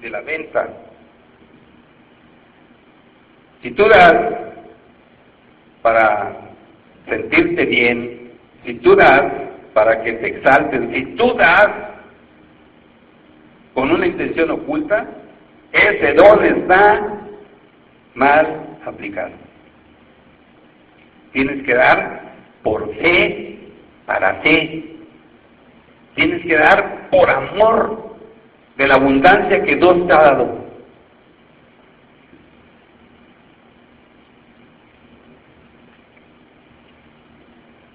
[SPEAKER 1] de la venta. Si tú das para sentirte bien, si tú das para que te exalten, si tú das con una intención oculta, ese don está mal aplicado. Tienes que dar por fe, para fe. Tienes que dar por amor de la abundancia que Dios te ha dado.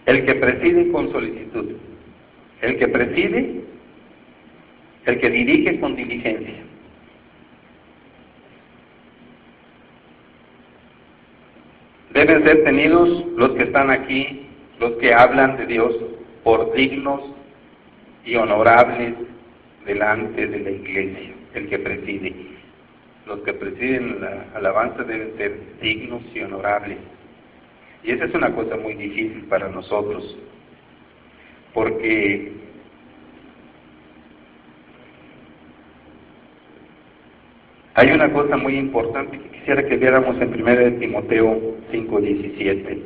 [SPEAKER 1] El que preside con solicitud. El que preside, el que dirige con diligencia. Deben ser tenidos los que están aquí, los que hablan de Dios, por dignos y honorables delante de la iglesia, el que preside. Los que presiden la alabanza deben ser dignos y honorables. Y esa es una cosa muy difícil para nosotros, porque hay una cosa muy importante que quisiera que viéramos en 1 Timoteo 5.17.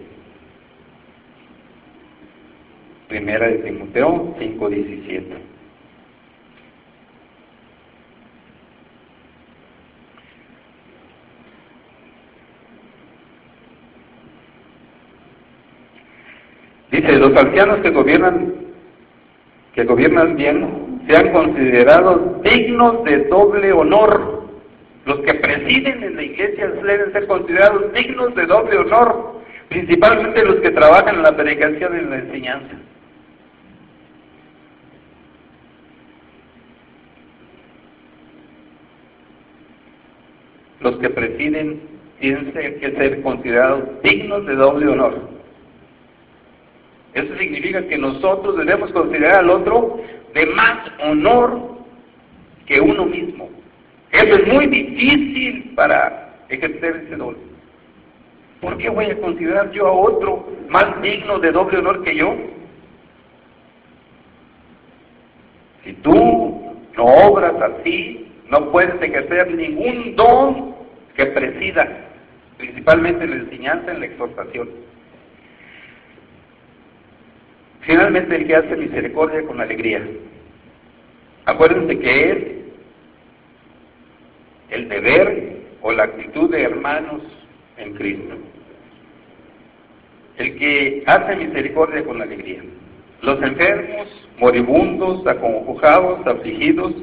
[SPEAKER 1] Primera de Timoteo 5.17. Dice, los ancianos que gobiernan, que gobiernan bien, sean considerados dignos de doble honor. Los que presiden en la iglesia deben ser considerados dignos de doble honor, principalmente los que trabajan en la predicación y en la enseñanza. Los que presiden tienen que ser considerados dignos de doble honor. Eso significa que nosotros debemos considerar al otro de más honor que uno mismo. Eso es muy difícil para ejercer ese don. ¿Por qué voy a considerar yo a otro más digno de doble honor que yo? Si tú no obras así, no puedes ejercer ningún don que presida, principalmente en la enseñanza, en la exhortación. Finalmente, el que hace misericordia con alegría. Acuérdense que es el deber o la actitud de hermanos en Cristo. El que hace misericordia con alegría. Los enfermos, moribundos, aconjujados, afligidos,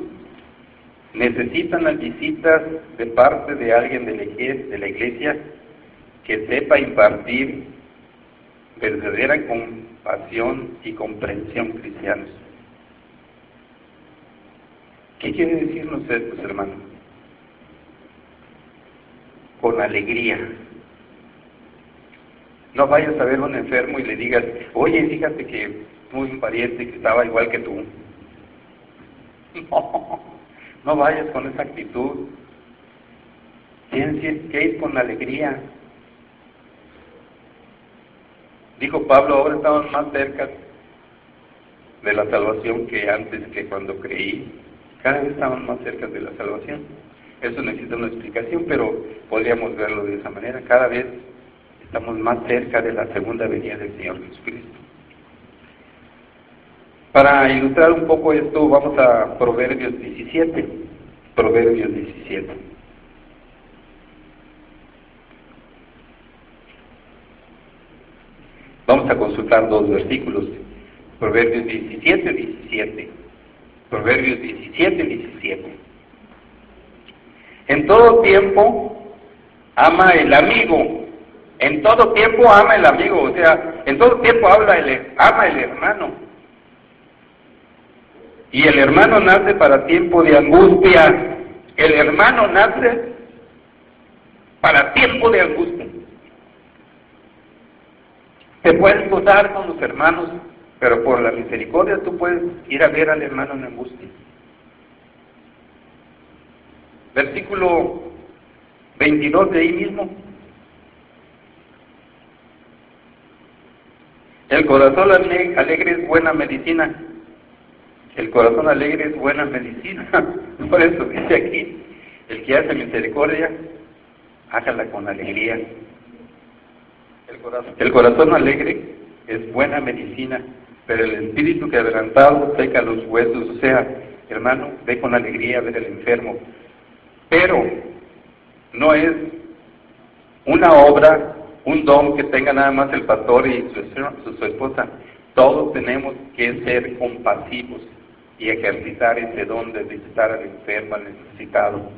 [SPEAKER 1] necesitan las visitas de parte de alguien de la iglesia, que sepa impartir verdadera compasión y comprensión cristianos. ¿Qué quiere decirnos esto, hermanos? Con alegría. No vayas a ver a un enfermo y le digas, oye, fíjate que tuve un pariente que estaba igual que tú. (laughs) No, no vayas con esa actitud. Tienes que ir con alegría. Dijo Pablo, ahora estamos más cerca de la salvación que antes que cuando creí. Cada vez estamos más cerca de la salvación. Eso necesita una explicación, pero podríamos verlo de esa manera. Cada vez estamos más cerca de la segunda venida del Señor Jesucristo. Para ilustrar un poco esto, vamos a Proverbios 17. Proverbios 17. Vamos a consultar dos versículos. Proverbios 17, 17. Proverbios 17, 17. En todo tiempo ama el amigo. En todo tiempo ama el amigo. O sea, en todo tiempo habla el, ama el hermano. Y el hermano nace para tiempo de angustia. El hermano nace para tiempo de angustia. Te puedes gozar con los hermanos, pero por la misericordia tú puedes ir a ver al hermano en angustia. Versículo 22 de ahí mismo. El corazón alegre es buena medicina. El corazón alegre es buena medicina. (laughs) Por eso dice aquí, el que hace misericordia, hágala con alegría. El corazón, alegre es buena medicina, pero el espíritu que adelantado seca los huesos. O sea, hermano, ve con alegría a ver al enfermo. Pero no es una obra, un don que tenga nada más el pastor y su, su esposa. Todos tenemos que ser compasivos y ejercitar ese don de visitar al enfermo, al necesitado.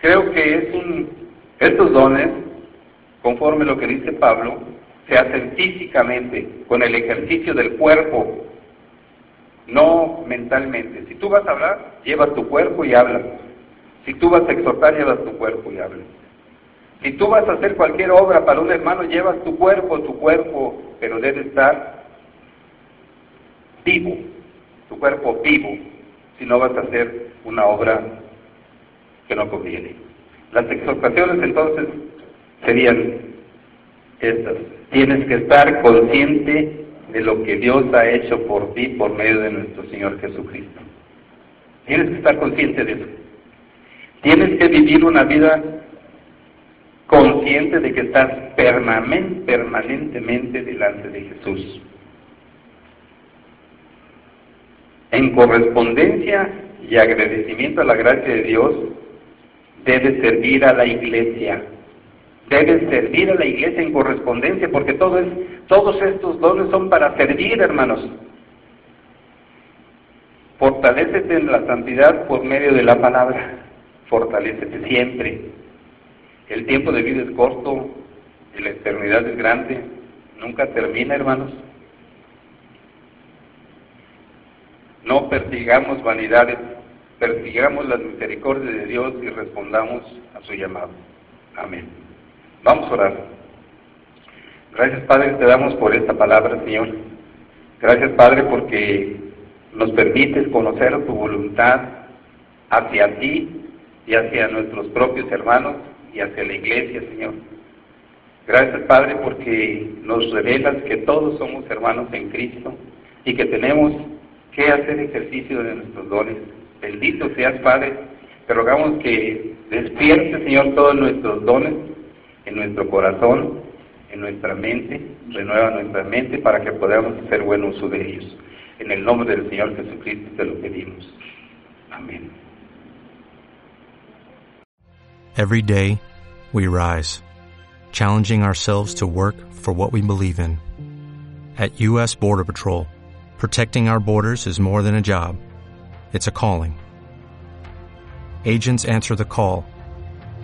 [SPEAKER 1] Creo que es un estos dones, conforme lo que dice Pablo, se hacen físicamente, con el ejercicio del cuerpo, no mentalmente. Si tú vas a hablar, llevas tu cuerpo y hablas. Si tú vas a exhortar, llevas tu cuerpo y hablas. Si tú vas a hacer cualquier obra para un hermano, llevas tu cuerpo, tu cuerpo, pero debe estar vivo, tu cuerpo vivo, si no vas a hacer una obra que no conviene. Las exhortaciones entonces serían estas. Tienes que estar consciente de lo que Dios ha hecho por ti por medio de nuestro Señor Jesucristo. Tienes que estar consciente de eso. Tienes que vivir una vida consciente de que estás permanentemente delante de Jesús. En correspondencia y agradecimiento a la gracia de Dios, debe servir a la iglesia. Debe servir a la iglesia en correspondencia, porque todos estos dones son para servir, hermanos. Fortalécete en la santidad por medio de la palabra. Fortalécete siempre. El tiempo de vida es corto la eternidad es grande. Nunca termina, hermanos. No persigamos vanidades persigamos las misericordias de Dios y respondamos a su llamado. Amén. Vamos a orar. Gracias Padre, te damos por esta palabra, Señor. Gracias Padre porque nos permites conocer tu voluntad hacia ti y hacia nuestros propios hermanos y hacia la iglesia, Señor. Gracias Padre porque nos revelas que todos somos hermanos en Cristo y que tenemos que hacer ejercicio de nuestros dones Bendito seas, Padre. Te rogamos que despierte, Señor, todos nuestros dones en nuestro corazón, en nuestra mente, renueva nuestra mente para que podamos hacer buen uso de ellos. En el nombre del Señor Jesucristo te lo pedimos. Amén.
[SPEAKER 2] Every day, we rise, challenging ourselves to work for what we believe in. At U.S. Border Patrol, protecting our borders is more than a job. It's a calling. Agents answer the call,